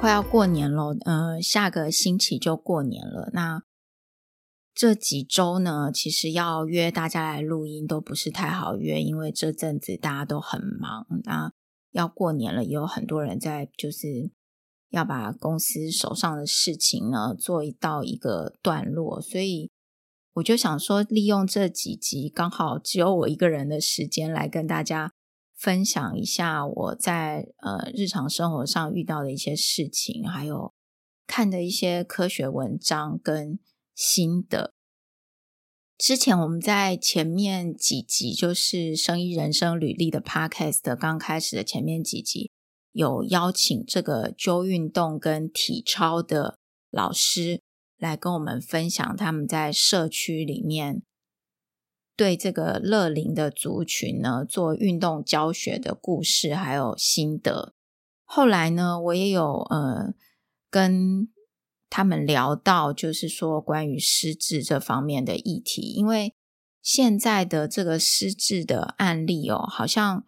快要过年了，呃，下个星期就过年了。那这几周呢，其实要约大家来录音都不是太好约，因为这阵子大家都很忙。那要过年了，也有很多人在，就是要把公司手上的事情呢做一到一个段落，所以我就想说，利用这几集刚好只有我一个人的时间，来跟大家分享一下我在呃日常生活上遇到的一些事情，还有看的一些科学文章跟心得。之前我们在前面几集，就是《生意人生履历》的 Podcast 刚开始的前面几集，有邀请这个灸运动跟体操的老师来跟我们分享他们在社区里面对这个乐龄的族群呢做运动教学的故事还有心得。后来呢，我也有呃跟。他们聊到，就是说关于失智这方面的议题，因为现在的这个失智的案例哦，好像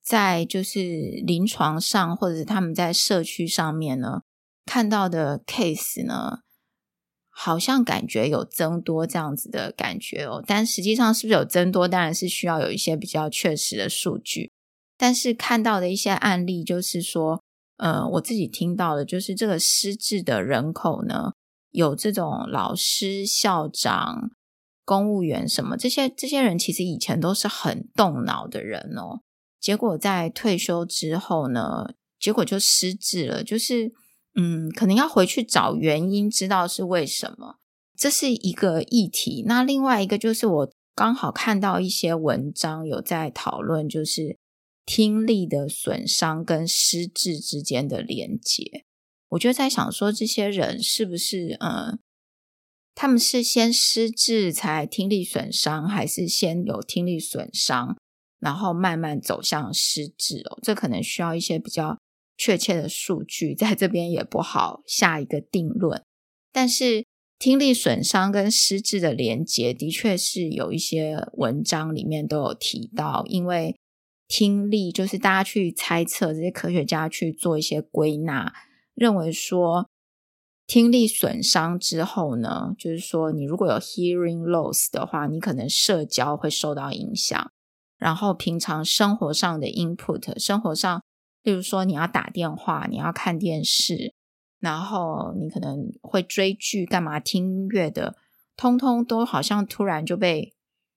在就是临床上或者是他们在社区上面呢看到的 case 呢，好像感觉有增多这样子的感觉哦。但实际上是不是有增多，当然是需要有一些比较确实的数据。但是看到的一些案例，就是说。呃，我自己听到的，就是这个失智的人口呢，有这种老师、校长、公务员什么这些这些人，其实以前都是很动脑的人哦。结果在退休之后呢，结果就失智了，就是嗯，可能要回去找原因，知道是为什么。这是一个议题。那另外一个就是我刚好看到一些文章有在讨论，就是。听力的损伤跟失智之间的连结，我就在想说，这些人是不是嗯，他们是先失智才听力损伤，还是先有听力损伤，然后慢慢走向失智哦？这可能需要一些比较确切的数据，在这边也不好下一个定论。但是听力损伤跟失智的连结，的确是有一些文章里面都有提到，因为。听力就是大家去猜测，这些科学家去做一些归纳，认为说听力损伤之后呢，就是说你如果有 hearing loss 的话，你可能社交会受到影响，然后平常生活上的 input，生活上，例如说你要打电话，你要看电视，然后你可能会追剧、干嘛听音乐的，通通都好像突然就被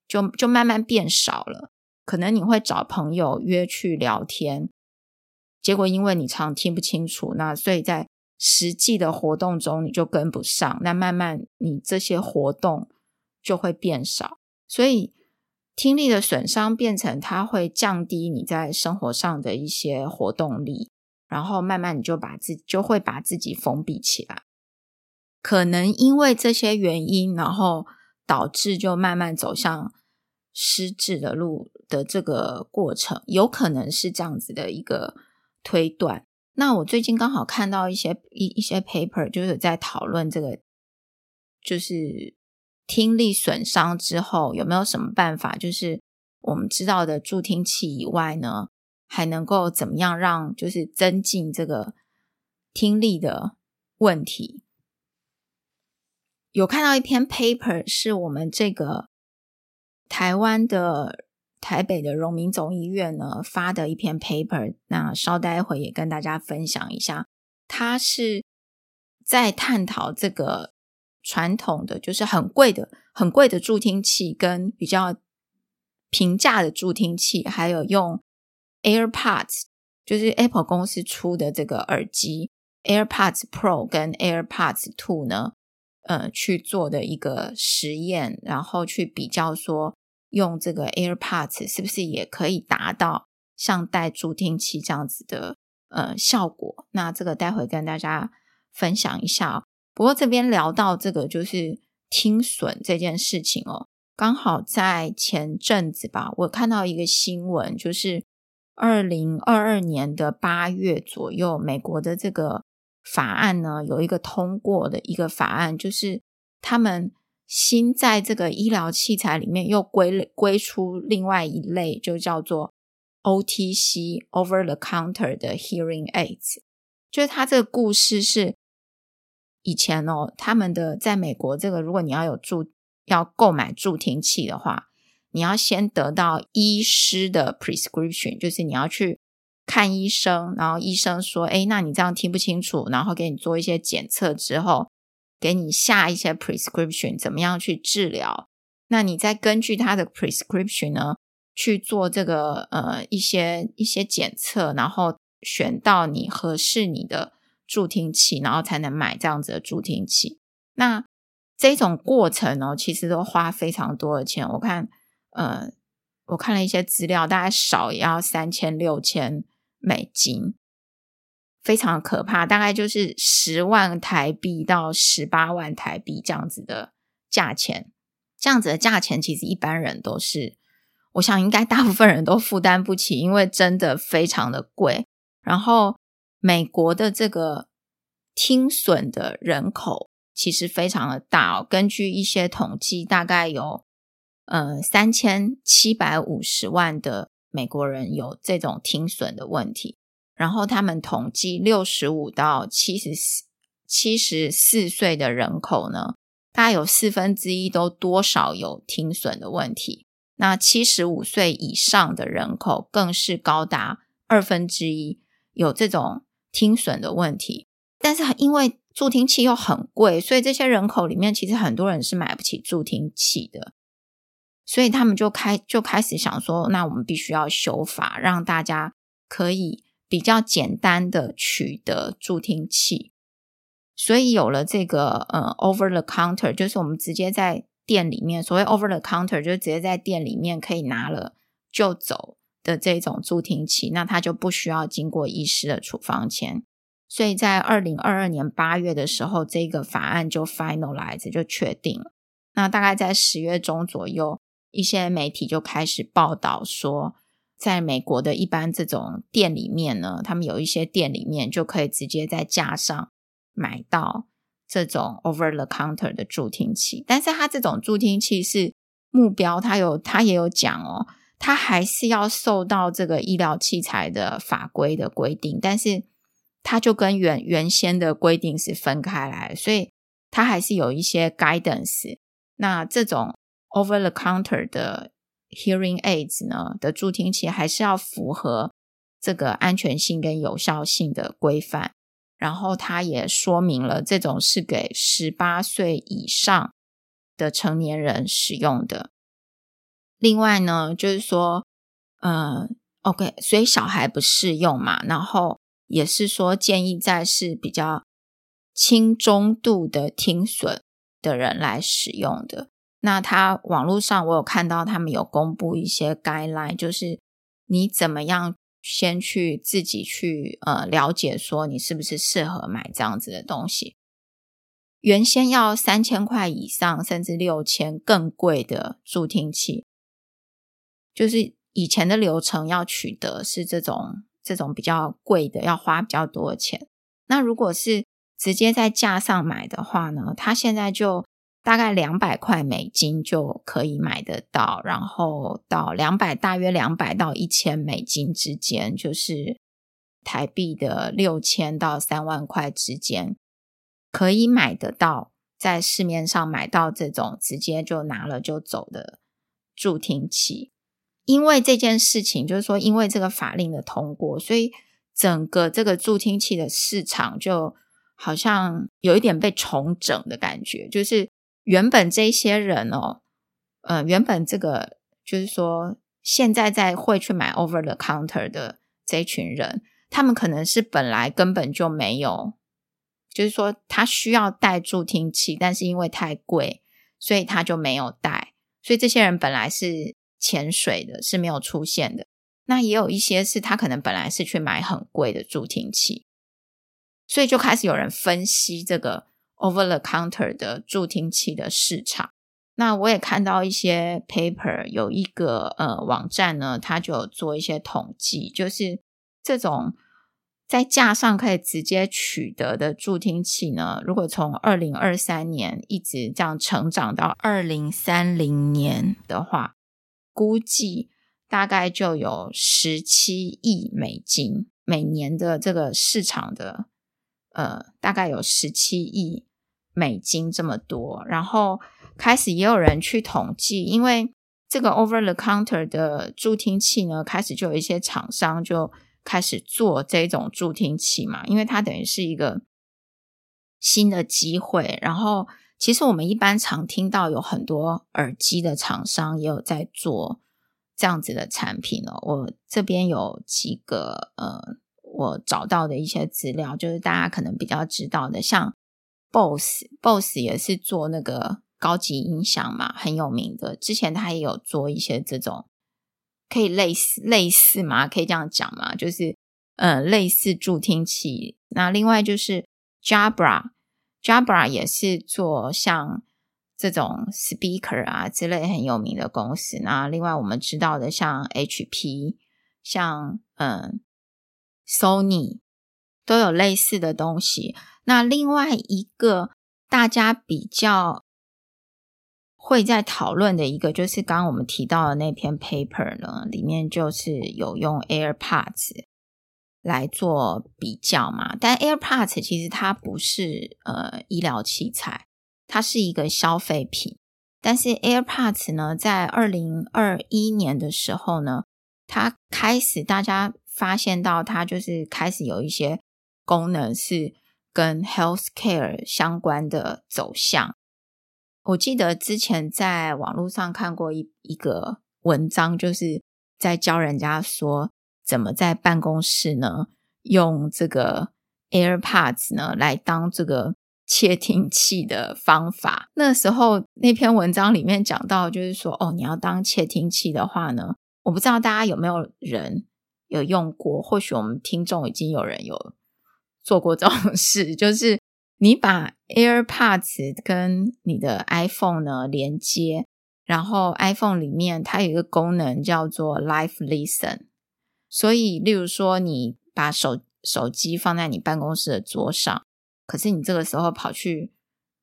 就就慢慢变少了。可能你会找朋友约去聊天，结果因为你常听不清楚，那所以在实际的活动中你就跟不上，那慢慢你这些活动就会变少，所以听力的损伤变成它会降低你在生活上的一些活动力，然后慢慢你就把自己就会把自己封闭起来，可能因为这些原因，然后导致就慢慢走向。失智的路的这个过程，有可能是这样子的一个推断。那我最近刚好看到一些一一些 paper，就是在讨论这个，就是听力损伤之后有没有什么办法，就是我们知道的助听器以外呢，还能够怎么样让就是增进这个听力的问题。有看到一篇 paper，是我们这个。台湾的台北的荣民总医院呢，发的一篇 paper，那稍待会也跟大家分享一下。他是在探讨这个传统的，就是很贵的、很贵的助听器，跟比较平价的助听器，还有用 AirPods，就是 Apple 公司出的这个耳机 AirPods Pro 跟 AirPods Two 呢，呃，去做的一个实验，然后去比较说。用这个 AirPods 是不是也可以达到像戴助听器这样子的呃效果？那这个待会跟大家分享一下。不过这边聊到这个就是听损这件事情哦，刚好在前阵子吧，我看到一个新闻，就是二零二二年的八月左右，美国的这个法案呢，有一个通过的一个法案，就是他们。新在这个医疗器材里面又归归出另外一类，就叫做 OTC（Over the Counter） 的 Hearing Aids，就是他这个故事是以前哦，他们的在美国这个，如果你要有助要购买助听器的话，你要先得到医师的 prescription，就是你要去看医生，然后医生说，诶，那你这样听不清楚，然后给你做一些检测之后，给你下一些 prescription，怎么样去治疗？那你再根据他的 prescription 呢，去做这个呃一些一些检测，然后选到你合适你的助听器，然后才能买这样子的助听器。那这种过程呢，其实都花非常多的钱。我看呃，我看了一些资料，大概少也要三千六千美金，非常可怕。大概就是十万台币到十八万台币这样子的价钱。这样子的价钱，其实一般人都是。我想应该大部分人都负担不起，因为真的非常的贵。然后美国的这个听损的人口其实非常的大哦，根据一些统计，大概有呃三千七百五十万的美国人有这种听损的问题。然后他们统计六十五到七十四七十四岁的人口呢，大概有四分之一都多少有听损的问题。那七十五岁以上的人口更是高达二分之一有这种听损的问题，但是因为助听器又很贵，所以这些人口里面其实很多人是买不起助听器的，所以他们就开就开始想说，那我们必须要修法，让大家可以比较简单的取得助听器，所以有了这个呃 over the counter，就是我们直接在。店里面所谓 over the counter 就直接在店里面可以拿了就走的这种助听器，那它就不需要经过医师的处方签。所以在二零二二年八月的时候，这个法案就 finalize 就确定。那大概在十月中左右，一些媒体就开始报道说，在美国的一般这种店里面呢，他们有一些店里面就可以直接在架上买到。这种 over the counter 的助听器，但是它这种助听器是目标，它有它也有讲哦，它还是要受到这个医疗器材的法规的规定，但是它就跟原原先的规定是分开来，所以它还是有一些 guidance。那这种 over the counter 的 hearing aids 呢的助听器，还是要符合这个安全性跟有效性的规范。然后他也说明了，这种是给十八岁以上的成年人使用的。另外呢，就是说，呃，OK，所以小孩不适用嘛。然后也是说，建议在是比较轻中度的听损的人来使用的。那他网络上我有看到他们有公布一些 guideline，就是你怎么样。先去自己去呃了解，说你是不是适合买这样子的东西。原先要三千块以上，甚至六千更贵的助听器，就是以前的流程要取得是这种这种比较贵的，要花比较多的钱。那如果是直接在架上买的话呢，它现在就。大概两百块美金就可以买得到，然后到两百，大约两百到一千美金之间，就是台币的六千到三万块之间，可以买得到，在市面上买到这种直接就拿了就走的助听器。因为这件事情，就是说，因为这个法令的通过，所以整个这个助听器的市场就好像有一点被重整的感觉，就是。原本这些人哦，呃，原本这个就是说，现在在会去买 over the counter 的这群人，他们可能是本来根本就没有，就是说他需要带助听器，但是因为太贵，所以他就没有带。所以这些人本来是潜水的，是没有出现的。那也有一些是他可能本来是去买很贵的助听器，所以就开始有人分析这个。Over the counter 的助听器的市场，那我也看到一些 paper，有一个呃网站呢，它就有做一些统计，就是这种在架上可以直接取得的助听器呢，如果从二零二三年一直这样成长到二零三零年的话，估计大概就有十七亿美金每年的这个市场的呃，大概有十七亿美金这么多。然后开始也有人去统计，因为这个 over the counter 的助听器呢，开始就有一些厂商就开始做这种助听器嘛，因为它等于是一个新的机会。然后其实我们一般常听到有很多耳机的厂商也有在做这样子的产品哦。我这边有几个呃。我找到的一些资料，就是大家可能比较知道的，像 Bose，Bose 也是做那个高级音响嘛，很有名的。之前他也有做一些这种，可以类似类似嘛，可以这样讲嘛，就是呃类似助听器。那另外就是 Jabra Jabra 也是做像这种 speaker 啊之类很有名的公司。那另外我们知道的像 HP，像嗯。Sony 都有类似的东西。那另外一个大家比较会在讨论的一个，就是刚刚我们提到的那篇 paper 呢，里面就是有用 AirPods 来做比较嘛。但 AirPods 其实它不是呃医疗器材，它是一个消费品。但是 AirPods 呢，在二零二一年的时候呢，它开始大家。发现到它就是开始有一些功能是跟 healthcare 相关的走向。我记得之前在网络上看过一一个文章，就是在教人家说怎么在办公室呢用这个 AirPods 呢来当这个窃听器的方法。那时候那篇文章里面讲到，就是说哦，你要当窃听器的话呢，我不知道大家有没有人。有用过，或许我们听众已经有人有做过这种 事，就是你把 AirPods 跟你的 iPhone 呢连接，然后 iPhone 里面它有一个功能叫做 Live Listen，所以例如说你把手手机放在你办公室的桌上，可是你这个时候跑去，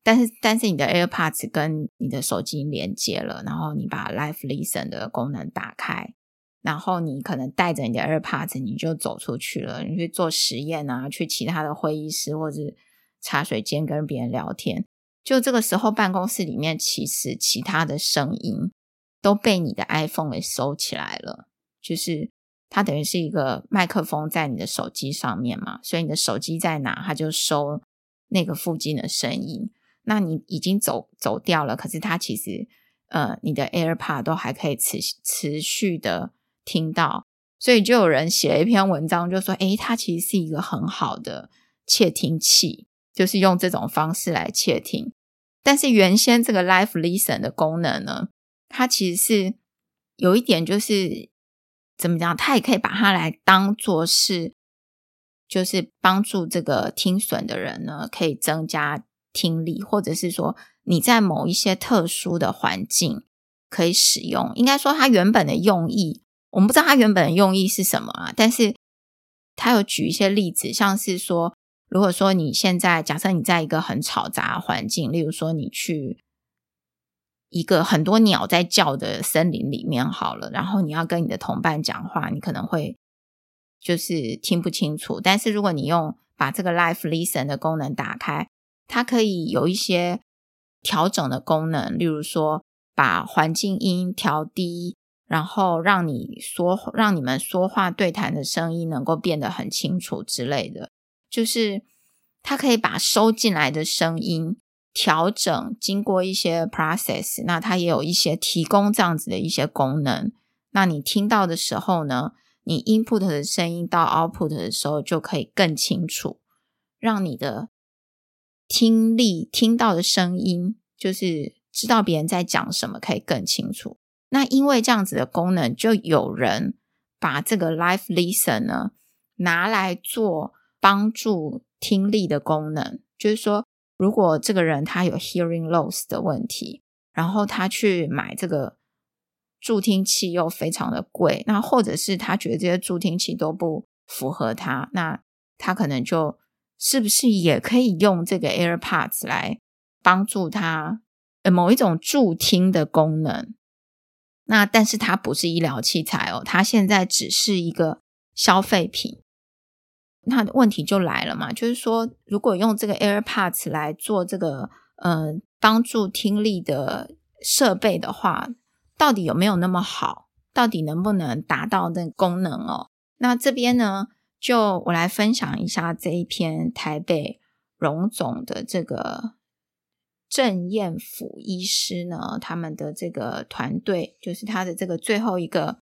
但是但是你的 AirPods 跟你的手机连接了，然后你把 Live Listen 的功能打开。然后你可能带着你的 AirPods，你就走出去了，你去做实验啊，去其他的会议室或者茶水间跟别人聊天。就这个时候，办公室里面其实其他的声音都被你的 iPhone 给收起来了，就是它等于是一个麦克风在你的手机上面嘛，所以你的手机在哪，它就收那个附近的声音。那你已经走走掉了，可是它其实呃，你的 AirPod 都还可以持持续的。听到，所以就有人写了一篇文章，就说：“诶，它其实是一个很好的窃听器，就是用这种方式来窃听。但是原先这个 Live Listen 的功能呢，它其实是有一点，就是怎么讲，他也可以把它来当做是，就是帮助这个听损的人呢，可以增加听力，或者是说你在某一些特殊的环境可以使用。应该说，它原本的用意。”我们不知道它原本的用意是什么啊，但是他有举一些例子，像是说，如果说你现在假设你在一个很吵杂的环境，例如说你去一个很多鸟在叫的森林里面好了，然后你要跟你的同伴讲话，你可能会就是听不清楚。但是如果你用把这个 Live Listen 的功能打开，它可以有一些调整的功能，例如说把环境音调低。然后让你说，让你们说话对谈的声音能够变得很清楚之类的，就是它可以把收进来的声音调整，经过一些 process，那它也有一些提供这样子的一些功能。那你听到的时候呢，你 input 的声音到 output 的时候就可以更清楚，让你的听力听到的声音，就是知道别人在讲什么，可以更清楚。那因为这样子的功能，就有人把这个 Live Listen 呢拿来做帮助听力的功能。就是说，如果这个人他有 hearing loss 的问题，然后他去买这个助听器又非常的贵，那或者是他觉得这些助听器都不符合他，那他可能就是不是也可以用这个 AirPods 来帮助他某一种助听的功能。那但是它不是医疗器材哦，它现在只是一个消费品。那问题就来了嘛，就是说，如果用这个 AirPods 来做这个呃帮助听力的设备的话，到底有没有那么好？到底能不能达到那功能哦？那这边呢，就我来分享一下这一篇台北荣总的这个郑彦甫医师呢，他们的这个团队，就是他的这个最后一个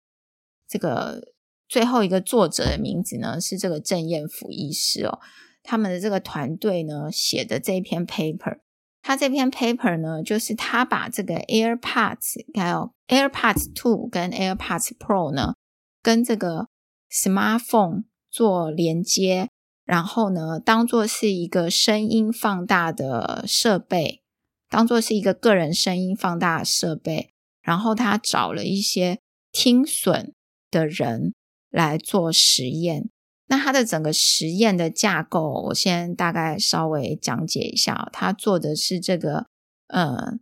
这个。最后一个作者的名字呢，是这个郑彦甫医师哦，他们的这个团队呢写的这一篇 paper，他这篇 paper 呢，就是他把这个 AirPods 还有 AirPods Two 跟 AirPods Pro 呢，跟这个 smartphone 做连接，然后呢，当做是一个声音放大的设备，当做是一个个人声音放大的设备，然后他找了一些听损的人。来做实验，那它的整个实验的架构，我先大概稍微讲解一下。它做的是这个，呃，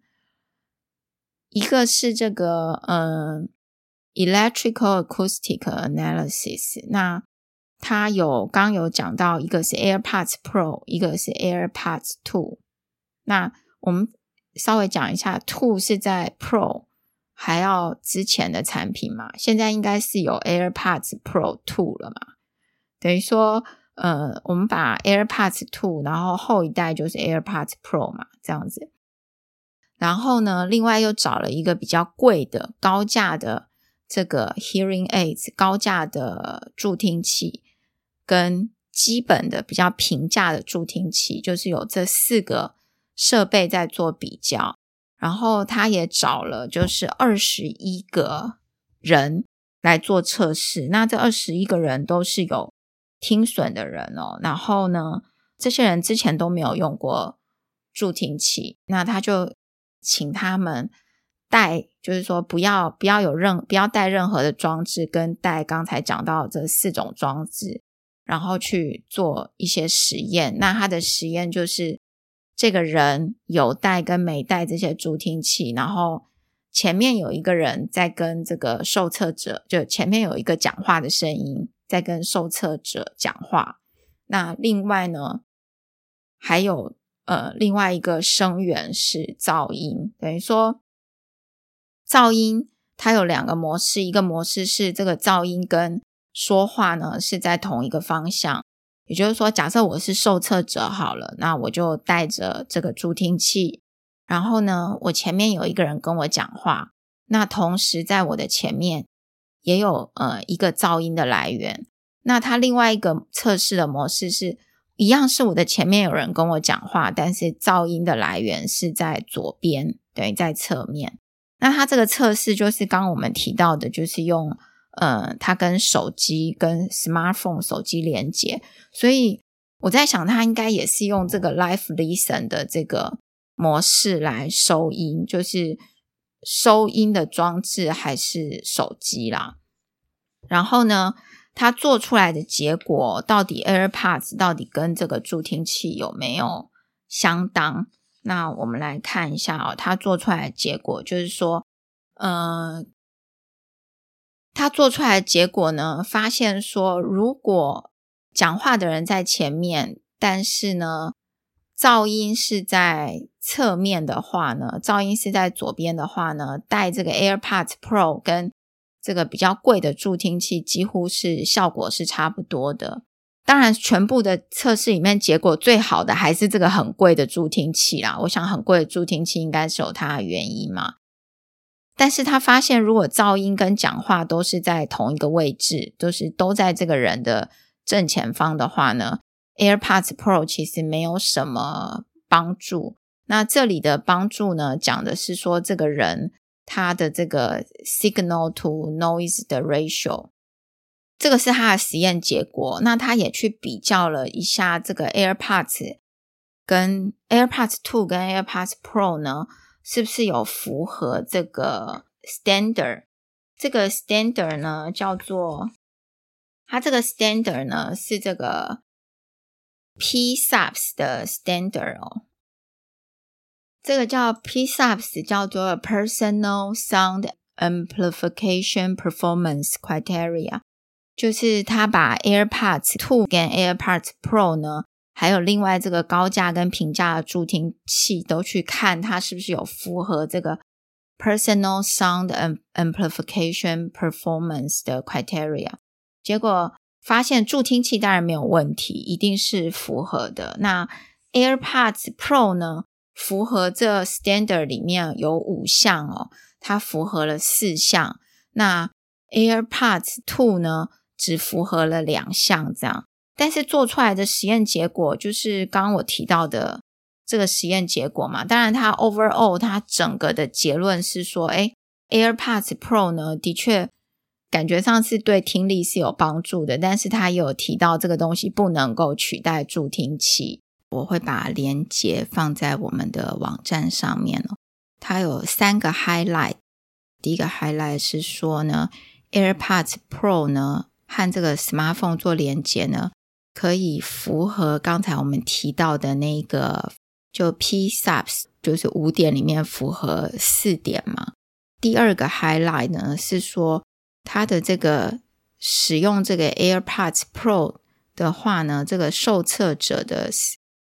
一个是这个，呃，electrical acoustic analysis。那它有刚有讲到，一个是 AirPods Pro，一个是 AirPods Two。那我们稍微讲一下，Two 是在 Pro。还要之前的产品嘛？现在应该是有 AirPods Pro Two 了嘛？等于说，呃，我们把 AirPods Two，然后后一代就是 AirPods Pro 嘛，这样子。然后呢，另外又找了一个比较贵的、高价的这个 Hearing Aids，高价的助听器，跟基本的比较平价的助听器，就是有这四个设备在做比较。然后他也找了，就是二十一个人来做测试。那这二十一个人都是有听损的人哦。然后呢，这些人之前都没有用过助听器。那他就请他们带，就是说不要不要有任不要带任何的装置，跟带刚才讲到这四种装置，然后去做一些实验。那他的实验就是。这个人有带跟没带这些助听器，然后前面有一个人在跟这个受测者，就前面有一个讲话的声音在跟受测者讲话。那另外呢，还有呃另外一个声源是噪音，等于说噪音它有两个模式，一个模式是这个噪音跟说话呢是在同一个方向。也就是说，假设我是受测者好了，那我就带着这个助听器，然后呢，我前面有一个人跟我讲话，那同时在我的前面也有呃一个噪音的来源。那它另外一个测试的模式是一样，是我的前面有人跟我讲话，但是噪音的来源是在左边，对，在侧面。那它这个测试就是刚刚我们提到的，就是用。呃，它跟手机跟 smartphone 手机连接，所以我在想，它应该也是用这个 live listen 的这个模式来收音，就是收音的装置还是手机啦。然后呢，它做出来的结果到底 AirPods 到底跟这个助听器有没有相当？那我们来看一下哦，它做出来的结果就是说，呃。他做出来的结果呢，发现说，如果讲话的人在前面，但是呢，噪音是在侧面的话呢，噪音是在左边的话呢，带这个 AirPods Pro 跟这个比较贵的助听器，几乎是效果是差不多的。当然，全部的测试里面，结果最好的还是这个很贵的助听器啦。我想，很贵的助听器应该是有它的原因嘛。但是他发现，如果噪音跟讲话都是在同一个位置，都是都在这个人的正前方的话呢，AirPods Pro 其实没有什么帮助。那这里的帮助呢，讲的是说这个人他的这个 signal to noise 的 ratio，这个是他的实验结果。那他也去比较了一下这个 AirPods 跟 AirPods Two 跟 AirPods Pro 呢。是不是有符合这个 standard？这个 standard 呢，叫做它这个 standard 呢是这个 PSAPS 的 standard 哦。这个叫 PSAPS，叫做 Personal Sound Amplification Performance Criteria。就是他把 AirPods Two 跟 AirPods Pro 呢，还有另外这个高价跟平价的助听器都去看，它是不是有符合这个 Personal Sound Amplification Performance 的 criteria。结果发现助听器当然没有问题，一定是符合的。那 AirPods Pro 呢，符合这 standard 里面有五项哦，它符合了四项。那 AirPods Two 呢，只符合了两项，这样。但是做出来的实验结果就是刚刚我提到的这个实验结果嘛。当然，它 overall 它整个的结论是说，诶，AirPods Pro 呢，的确感觉上是对听力是有帮助的。但是它也有提到这个东西不能够取代助听器。我会把链接放在我们的网站上面哦。它有三个 highlight。第一个 highlight 是说呢，AirPods Pro 呢和这个 smartphone 做连接呢，可以符合刚才我们提到的那个，就 P.S.UPS 就是五点里面符合四点嘛。第二个 highlight 呢是说，它的这个使用这个 AirPods Pro 的话呢，这个受测者的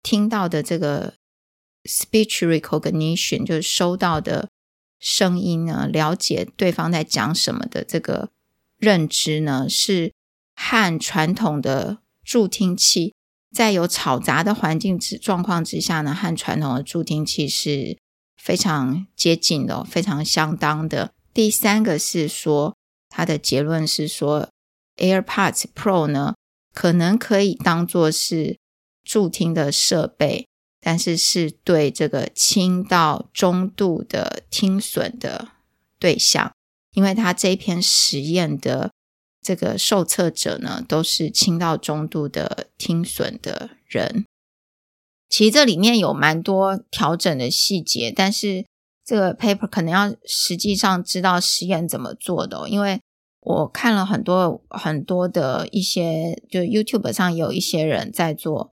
听到的这个 speech recognition 就是收到的。声音呢，了解对方在讲什么的这个认知呢，是和传统的助听器在有吵杂的环境之状况之下呢，和传统的助听器是非常接近的，非常相当的。第三个是说，他的结论是说，AirPods Pro 呢，可能可以当做是助听的设备。但是是对这个轻到中度的听损的对象，因为他这篇实验的这个受测者呢，都是轻到中度的听损的人。其实这里面有蛮多调整的细节，但是这个 paper 可能要实际上知道实验怎么做的，因为我看了很多很多的一些，就 YouTube 上有一些人在做。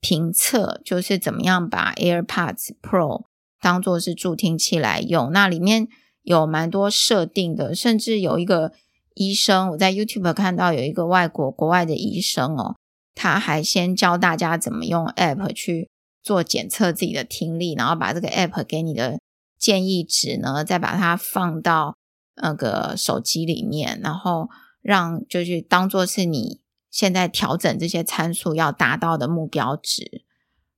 评测就是怎么样把 AirPods Pro 当做是助听器来用，那里面有蛮多设定的，甚至有一个医生，我在 YouTube 看到有一个外国国外的医生哦，他还先教大家怎么用 App 去做检测自己的听力，然后把这个 App 给你的建议值呢，再把它放到那个手机里面，然后让就是当做是你。现在调整这些参数要达到的目标值，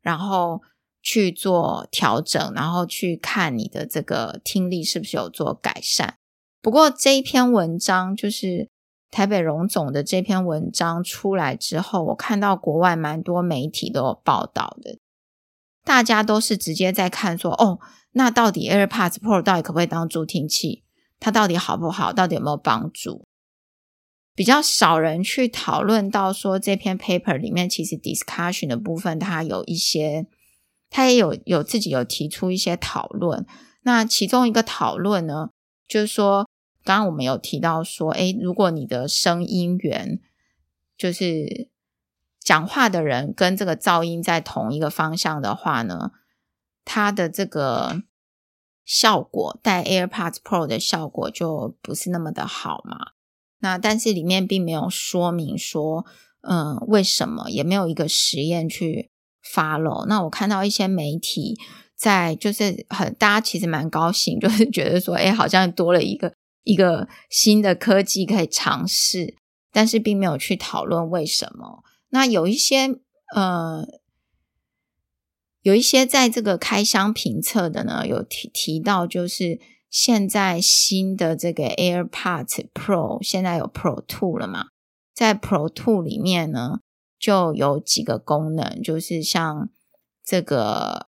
然后去做调整，然后去看你的这个听力是不是有做改善。不过这一篇文章就是台北荣总的这篇文章出来之后，我看到国外蛮多媒体都有报道的，大家都是直接在看说，哦，那到底 AirPods Pro 到底可不可以当助听器？它到底好不好？到底有没有帮助？比较少人去讨论到说，这篇 paper 里面其实 discussion 的部分，它有一些，它也有有自己有提出一些讨论。那其中一个讨论呢，就是说，刚刚我们有提到说，诶，如果你的声音源就是讲话的人跟这个噪音在同一个方向的话呢，它的这个效果，带 AirPods Pro 的效果就不是那么的好嘛。那但是里面并没有说明说，嗯，为什么也没有一个实验去发了。那我看到一些媒体在就是很大家其实蛮高兴，就是觉得说，哎，好像多了一个一个新的科技可以尝试，但是并没有去讨论为什么。那有一些呃，有一些在这个开箱评测的呢，有提提到就是。现在新的这个 AirPods Pro 现在有 Pro Two 了嘛？在 Pro Two 里面呢，就有几个功能，就是像这个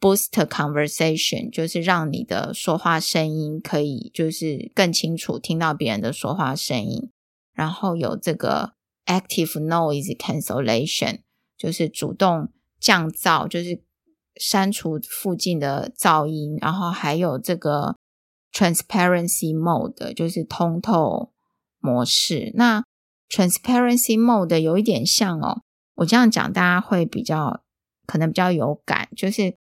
Boost Conversation，就是让你的说话声音可以就是更清楚听到别人的说话声音。然后有这个 Active Noise Cancellation，就是主动降噪，就是删除附近的噪音。然后还有这个。Transparency Mode 就是通透模式。那 Transparency Mode 有一点像哦，我这样讲大家会比较可能比较有感，就是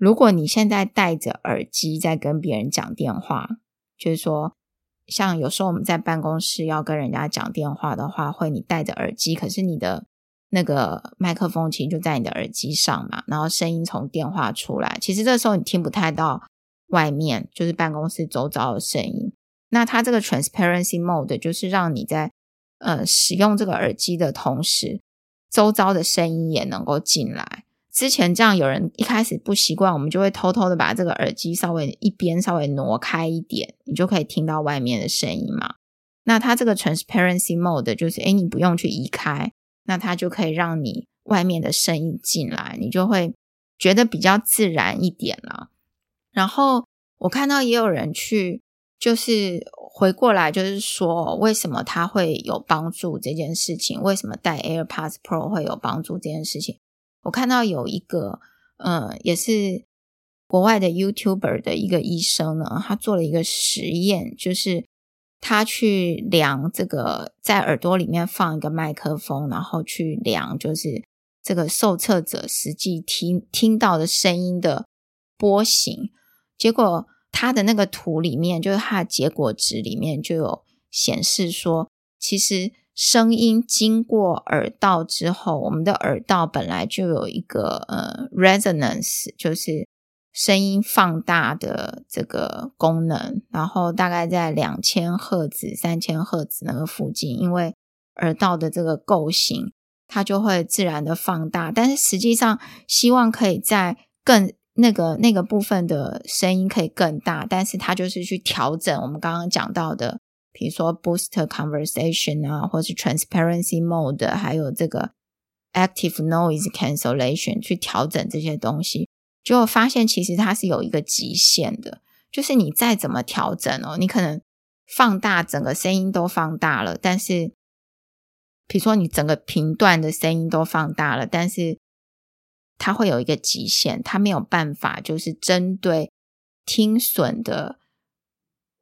如果你现在戴着耳机在跟别人讲电话，就是说像有时候我们在办公室要跟人家讲电话的话，会你戴着耳机，可是你的那个麦克风其实就在你的耳机上嘛，然后声音从电话出来，其实这时候你听不太到外面就是办公室周遭的声音。那它这个 transparency mode 就是让你在呃使用这个耳机的同时，周遭的声音也能够进来。之前这样有人一开始不习惯，我们就会偷偷的把这个耳机稍微一边稍微挪开一点，你就可以听到外面的声音嘛。那它这个 transparency mode 就是，诶，你不用去移开，那它就可以让你外面的声音进来，你就会觉得比较自然一点了。然后我看到也有人去，就是回过来，就是说为什么它会有帮助这件事情，为什么戴 AirPods Pro 会有帮助这件事情。我看到有一个，呃，也是国外的 YouTuber 的一个医生呢，他做了一个实验，就是他去量这个在耳朵里面放一个麦克风，然后去量就是这个受测者实际听听到的声音的波形，结果他的那个图里面，就是他的结果值里面就有显示说，其实。声音经过耳道之后，我们的耳道本来就有一个呃 resonance，就是声音放大的这个功能。然后大概在两千赫兹、三千赫兹那个附近，因为耳道的这个构型，它就会自然的放大。但是实际上，希望可以在更那个那个部分的声音可以更大，但是它就是去调整我们刚刚讲到的。比如说 boost conversation 啊，或是 transparency mode，还有这个 active noise cancellation 去调整这些东西，就发现其实它是有一个极限的，就是你再怎么调整哦，你可能放大整个声音都放大了，但是比如说你整个频段的声音都放大了，但是它会有一个极限，它没有办法就是针对听损的。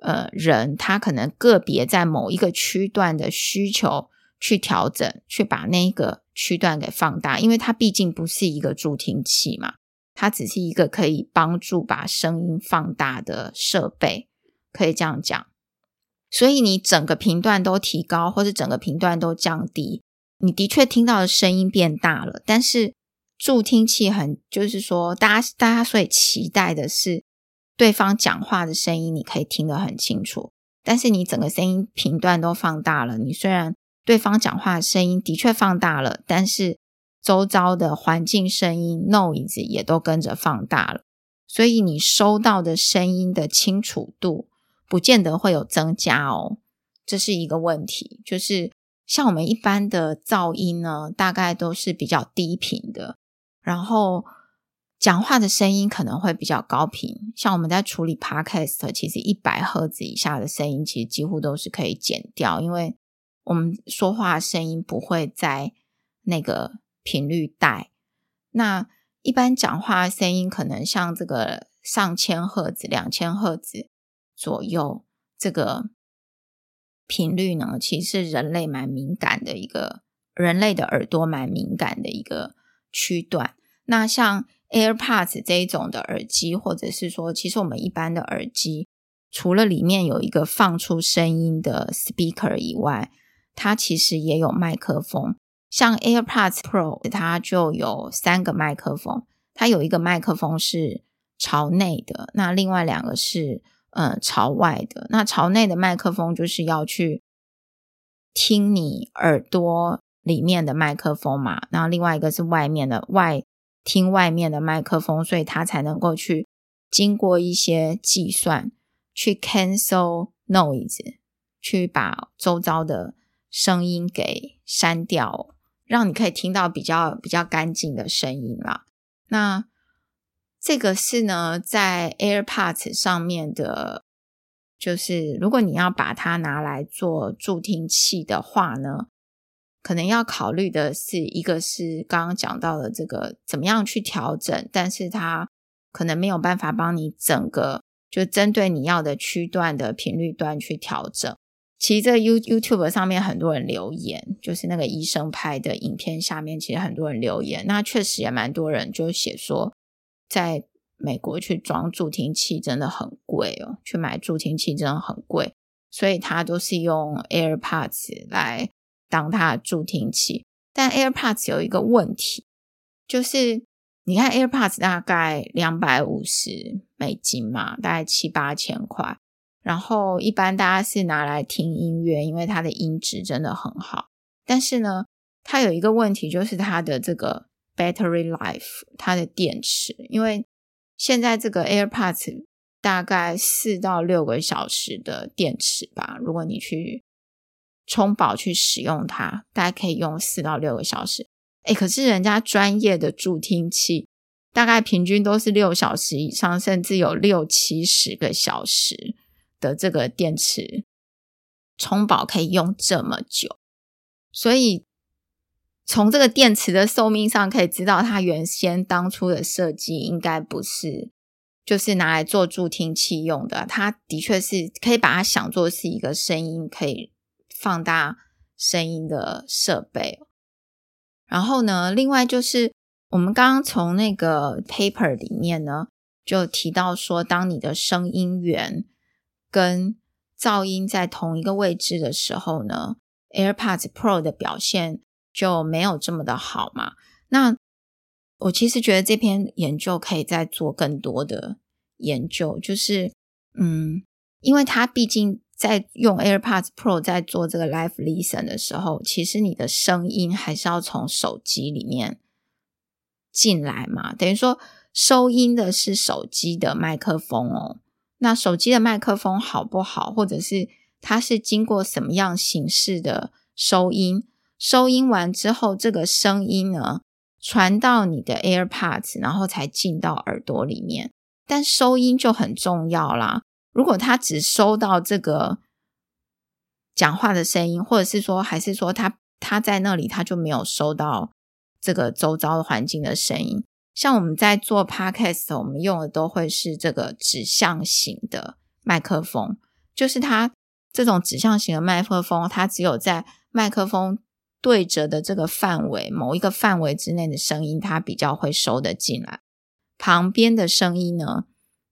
呃，人他可能个别在某一个区段的需求去调整，去把那个区段给放大，因为它毕竟不是一个助听器嘛，它只是一个可以帮助把声音放大的设备，可以这样讲。所以你整个频段都提高，或是整个频段都降低，你的确听到的声音变大了，但是助听器很，就是说，大家大家所以期待的是。对方讲话的声音你可以听得很清楚，但是你整个声音频段都放大了。你虽然对方讲话的声音的确放大了，但是周遭的环境声音 noise 也都跟着放大了，所以你收到的声音的清楚度不见得会有增加哦。这是一个问题，就是像我们一般的噪音呢，大概都是比较低频的，然后。讲话的声音可能会比较高频，像我们在处理 podcast，其实一百赫兹以下的声音其实几乎都是可以减掉，因为我们说话声音不会在那个频率带。那一般讲话声音可能像这个上千赫兹、两千赫兹左右，这个频率呢，其实是人类蛮敏感的一个，人类的耳朵蛮敏感的一个区段。那像 AirPods 这一种的耳机，或者是说，其实我们一般的耳机，除了里面有一个放出声音的 speaker 以外，它其实也有麦克风。像 AirPods Pro，它就有三个麦克风，它有一个麦克风是朝内的，那另外两个是呃朝外的。那朝内的麦克风就是要去听你耳朵里面的麦克风嘛，然后另外一个是外面的外。听外面的麦克风，所以它才能够去经过一些计算，去 cancel noise，去把周遭的声音给删掉，让你可以听到比较比较干净的声音啦。那这个是呢，在 AirPods 上面的，就是如果你要把它拿来做助听器的话呢。可能要考虑的是，一个是刚刚讲到的这个怎么样去调整，但是它可能没有办法帮你整个就针对你要的区段的频率段去调整。其实这 You YouTube 上面很多人留言，就是那个医生拍的影片下面，其实很多人留言，那确实也蛮多人就写说，在美国去装助听器真的很贵哦，去买助听器真的很贵。所以他都是用 AirPods 来当它的助听器。但 AirPods 有一个问题，就是你看 AirPods 大概两百五十美金嘛，大概七八千块。然后一般大家是拿来听音乐，因为它的音质真的很好。但是呢，它有一个问题，就是它的这个 battery life，它的电池，因为现在这个 AirPods 大概四到六个小时的电池吧，如果你去充饱去使用它，大概可以用四到六个小时。诶，可是人家专业的助听器，大概平均都是六小时以上，甚至有六七十个小时的这个电池充饱可以用这么久，所以从这个电池的寿命上可以知道，它原先当初的设计应该不是就是拿来做助听器用的。它的确是可以把它想做是一个声音可以放大声音的设备。然后呢，另外就是我们刚刚从那个 paper 里面呢就提到说，当你的声音源跟噪音在同一个位置的时候呢，AirPods Pro 的表现就没有这么的好嘛。那我其实觉得这篇研究可以再做更多的研究，就是嗯，因为它毕竟在用 AirPods Pro 在做这个 Live Listen 的时候，其实你的声音还是要从手机里面进来嘛，等于说收音的是手机的麦克风哦。那手机的麦克风好不好，或者是它是经过什么样形式的收音？收音完之后，这个声音呢，传到你的 AirPods，然后才进到耳朵里面。但收音就很重要啦。如果他只收到这个讲话的声音，或者是说，还是说他他在那里，他就没有收到这个周遭的环境的声音。像我们在做 podcast，我们用的都会是这个指向型的麦克风，就是它这种指向型的麦克风，它只有在麦克风对着的这个范围，某一个范围之内的声音，它比较会收得进来。旁边的声音呢，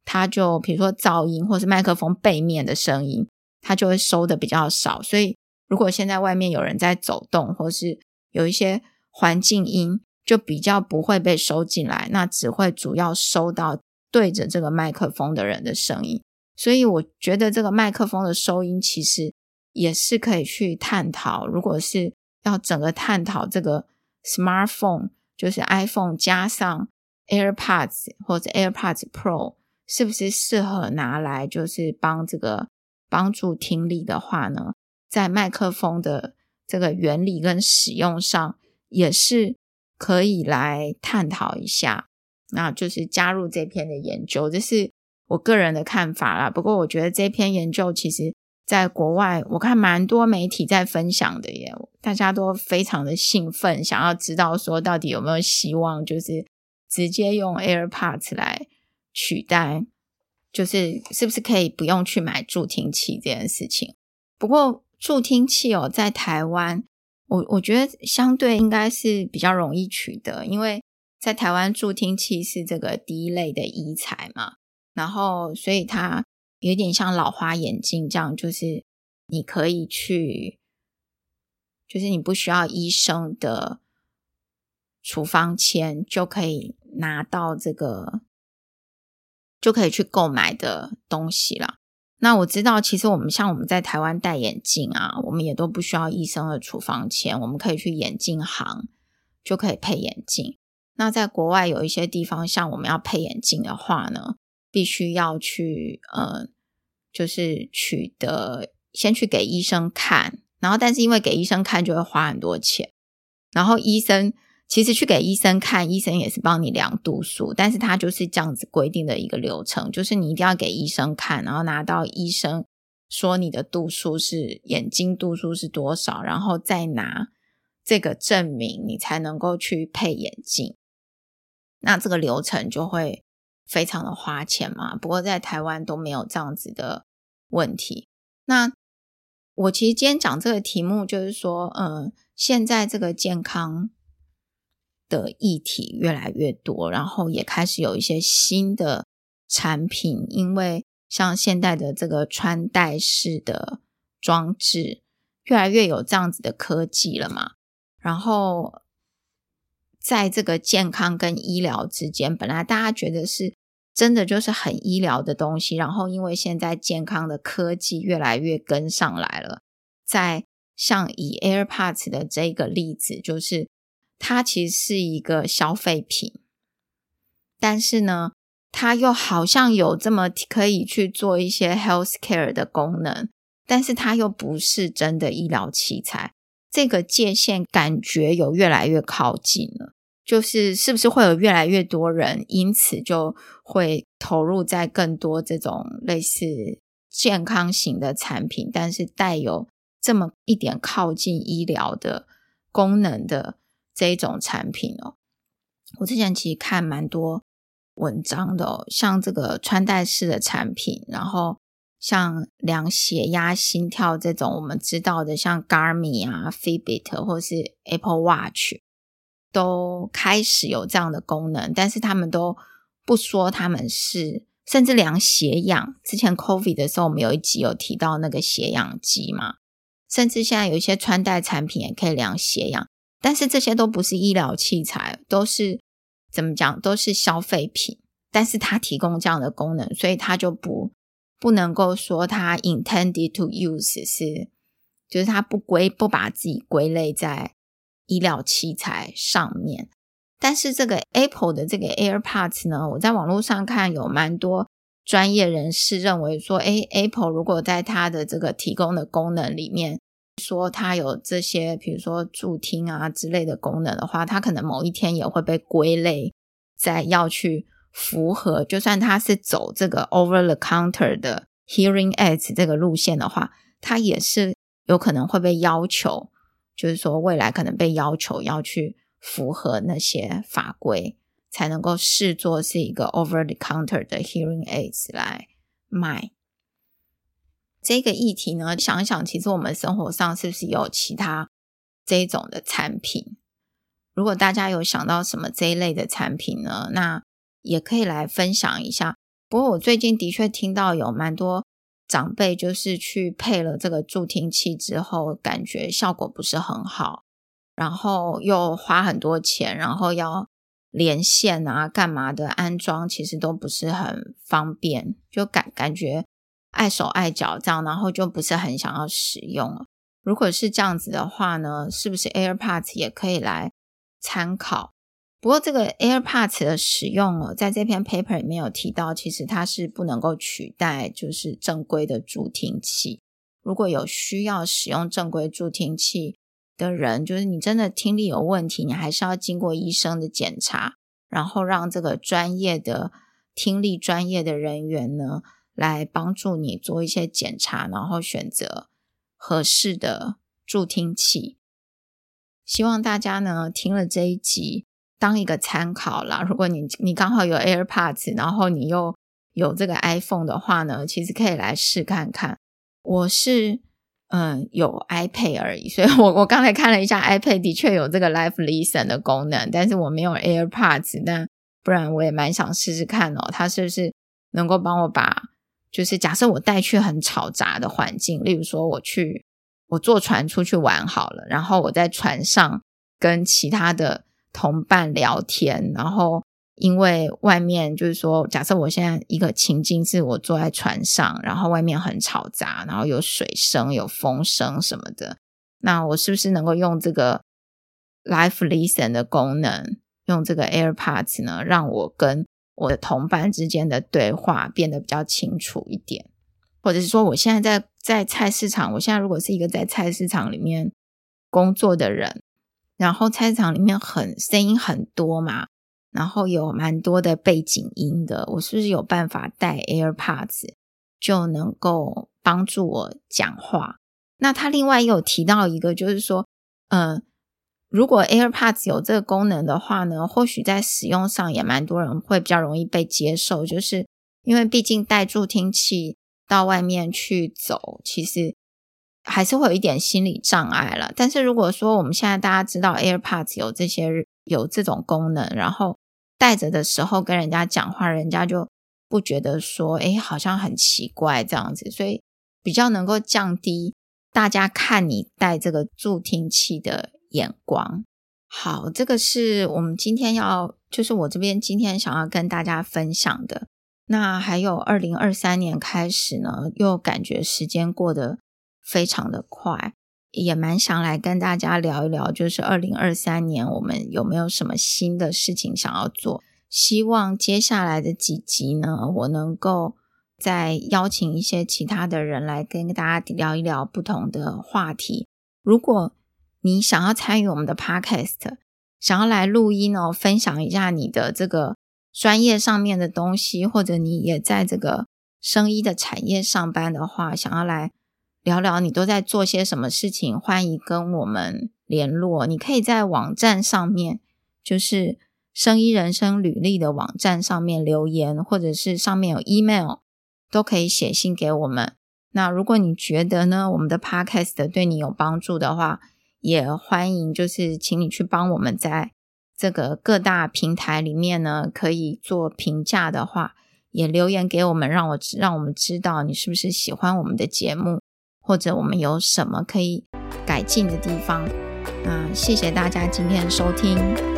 它就比如说噪音，或是麦克风背面的声音，它就会收得比较少。所以，如果现在外面有人在走动，或是有一些环境音，就比较不会被收进来，那只会主要收到对着这个麦克风的人的声音。所以我觉得这个麦克风的收音其实也是可以去探讨。如果是要整个探讨这个 smartphone，就是 iPhone 加上 AirPods 或者 AirPods Pro，是不是适合拿来就是帮这个帮助听力的话呢？在麦克风的这个原理跟使用上也是。可以来探讨一下，那就是加入这篇的研究，这是我个人的看法啦。不过我觉得这篇研究其实在国外，我看蛮多媒体在分享的耶，大家都非常的兴奋，想要知道说到底有没有希望，就是直接用 AirPods 来取代，就是是不是可以不用去买助听器这件事情。不过助听器哦，在台湾。我我觉得相对应该是比较容易取得，因为在台湾助听器是这个第一类的医材嘛，然后所以它有点像老花眼镜这样，就是你可以去，就是你不需要医生的处方签就可以拿到这个，就可以去购买的东西啦。那我知道，其实我们像我们在台湾戴眼镜啊，我们也都不需要医生的处方签，我们可以去眼镜行就可以配眼镜。那在国外有一些地方，像我们要配眼镜的话呢，必须要去呃，就是取得先去给医生看，然后但是因为给医生看就会花很多钱，然后医生。其实去给医生看，医生也是帮你量度数，但是他就是这样子规定的一个流程，就是你一定要给医生看，然后拿到医生说你的度数是眼睛度数是多少，然后再拿这个证明，你才能够去配眼镜。那这个流程就会非常的花钱嘛。不过在台湾都没有这样子的问题。那我其实今天讲这个题目，就是说，嗯，现在这个健康。的议题越来越多，然后也开始有一些新的产品，因为像现代的这个穿戴式的装置，越来越有这样子的科技了嘛。然后，在这个健康跟医疗之间，本来大家觉得是真的就是很医疗的东西，然后因为现在健康的科技越来越跟上来了，在像以 AirPods 的这个例子，就是它其实是一个消费品，但是呢，它又好像有这么可以去做一些 healthcare 的功能，但是它又不是真的医疗器材。这个界限感觉有越来越靠近了，就是是不是会有越来越多人因此就会投入在更多这种类似健康型的产品，但是带有这么一点靠近医疗的功能的这一种产品哦？我之前其实看蛮多。文章的哦，像这个穿戴式的产品，然后像量血压、心跳这种，我们知道的，像 Garmin 啊、Fitbit 或是 Apple Watch，都开始有这样的功能，但是他们都不说他们是，甚至量血氧。之前 COVID 的时候，我们有一集有提到那个血氧机嘛，甚至现在有一些穿戴产品也可以量血氧，但是这些都不是医疗器材，都是。怎么讲都是消费品，但是它提供这样的功能，所以它就不不能够说它 intended to use 是，就是它不归不把自己归类在医疗器材上面。但是这个 Apple 的这个 AirPods 呢，我在网络上看有蛮多专业人士认为说，诶，Apple 如果在它的这个提供的功能里面。说它有这些，比如说助听啊之类的功能的话，它可能某一天也会被归类在要去符合。就算它是走这个 over the counter 的 hearing aids 这个路线的话，它也是有可能会被要求，就是说未来可能被要求要去符合那些法规，才能够视作是一个 over the counter 的 hearing aids 来卖。这个议题呢，想一想，其实我们生活上是不是有其他这一种的产品？如果大家有想到什么这一类的产品呢，那也可以来分享一下。不过我最近的确听到有蛮多长辈就是去配了这个助听器之后，感觉效果不是很好，然后又花很多钱，然后要连线啊、干嘛的安装，其实都不是很方便，就感感觉。碍手碍脚这样，然后就不是很想要使用了。如果是这样子的话呢，是不是 AirPods 也可以来参考？不过这个 AirPods 的使用哦，在这篇 paper 里面有提到，其实它是不能够取代就是正规的助听器。如果有需要使用正规助听器的人，就是你真的听力有问题，你还是要经过医生的检查，然后让这个专业的听力专业的人员呢，来帮助你做一些检查，然后选择合适的助听器。希望大家呢听了这一集当一个参考啦。如果你你刚好有 AirPods，然后你又有这个 iPhone 的话呢，其实可以来试看看。我是嗯有 iPad 而已，所以我我刚才看了一下 iPad，的确有这个 Live Listen 的功能，但是我没有 AirPods。但不然我也蛮想试试看哦，它是不是能够帮我把。就是假设我带去很吵杂的环境，例如说我去我坐船出去玩好了，然后我在船上跟其他的同伴聊天，然后因为外面就是说，假设我现在一个情境是我坐在船上，然后外面很吵杂，然后有水声、有风声什么的，那我是不是能够用这个 Live Listen 的功能，用这个 AirPods 呢，让我跟我的同伴之间的对话变得比较清楚一点，或者是说，我现在在在菜市场，我现在如果是一个在菜市场里面工作的人，然后菜市场里面很声音很多嘛，然后有蛮多的背景音的，我是不是有办法戴 AirPods 就能够帮助我讲话？那他另外也有提到一个，就是说，嗯、如果 AirPods 有这个功能的话呢，或许在使用上也蛮多人会比较容易被接受，就是因为毕竟带助听器到外面去走，其实还是会有一点心理障碍了。但是如果说我们现在大家知道 AirPods 有这些有这种功能，然后带着的时候跟人家讲话，人家就不觉得说，诶，好像很奇怪这样子，所以比较能够降低大家看你戴这个助听器的眼光。好，这个是我们今天要，就是我这边今天想要跟大家分享的。那还有二零二三年开始呢，又感觉时间过得非常的快，也蛮想来跟大家聊一聊，就是二零二三年我们有没有什么新的事情想要做？希望接下来的几集呢，我能够再邀请一些其他的人来跟大家聊一聊不同的话题。如果你想要参与我们的 Podcast，想要来录音哦，分享一下你的这个。专业上面的东西，或者你也在这个生医的产业上班的话，想要来聊聊你都在做些什么事情，欢迎跟我们联络。你可以在网站上面，就是生医人生履历的网站上面留言，或者是上面有 email，都可以写信给我们。那如果你觉得呢，我们的 podcast 对你有帮助的话，也欢迎就是请你去帮我们在。这个各大平台里面呢，可以做评价的话，也留言给我们，让我让我们知道你是不是喜欢我们的节目，或者我们有什么可以改进的地方。那谢谢大家今天的收听。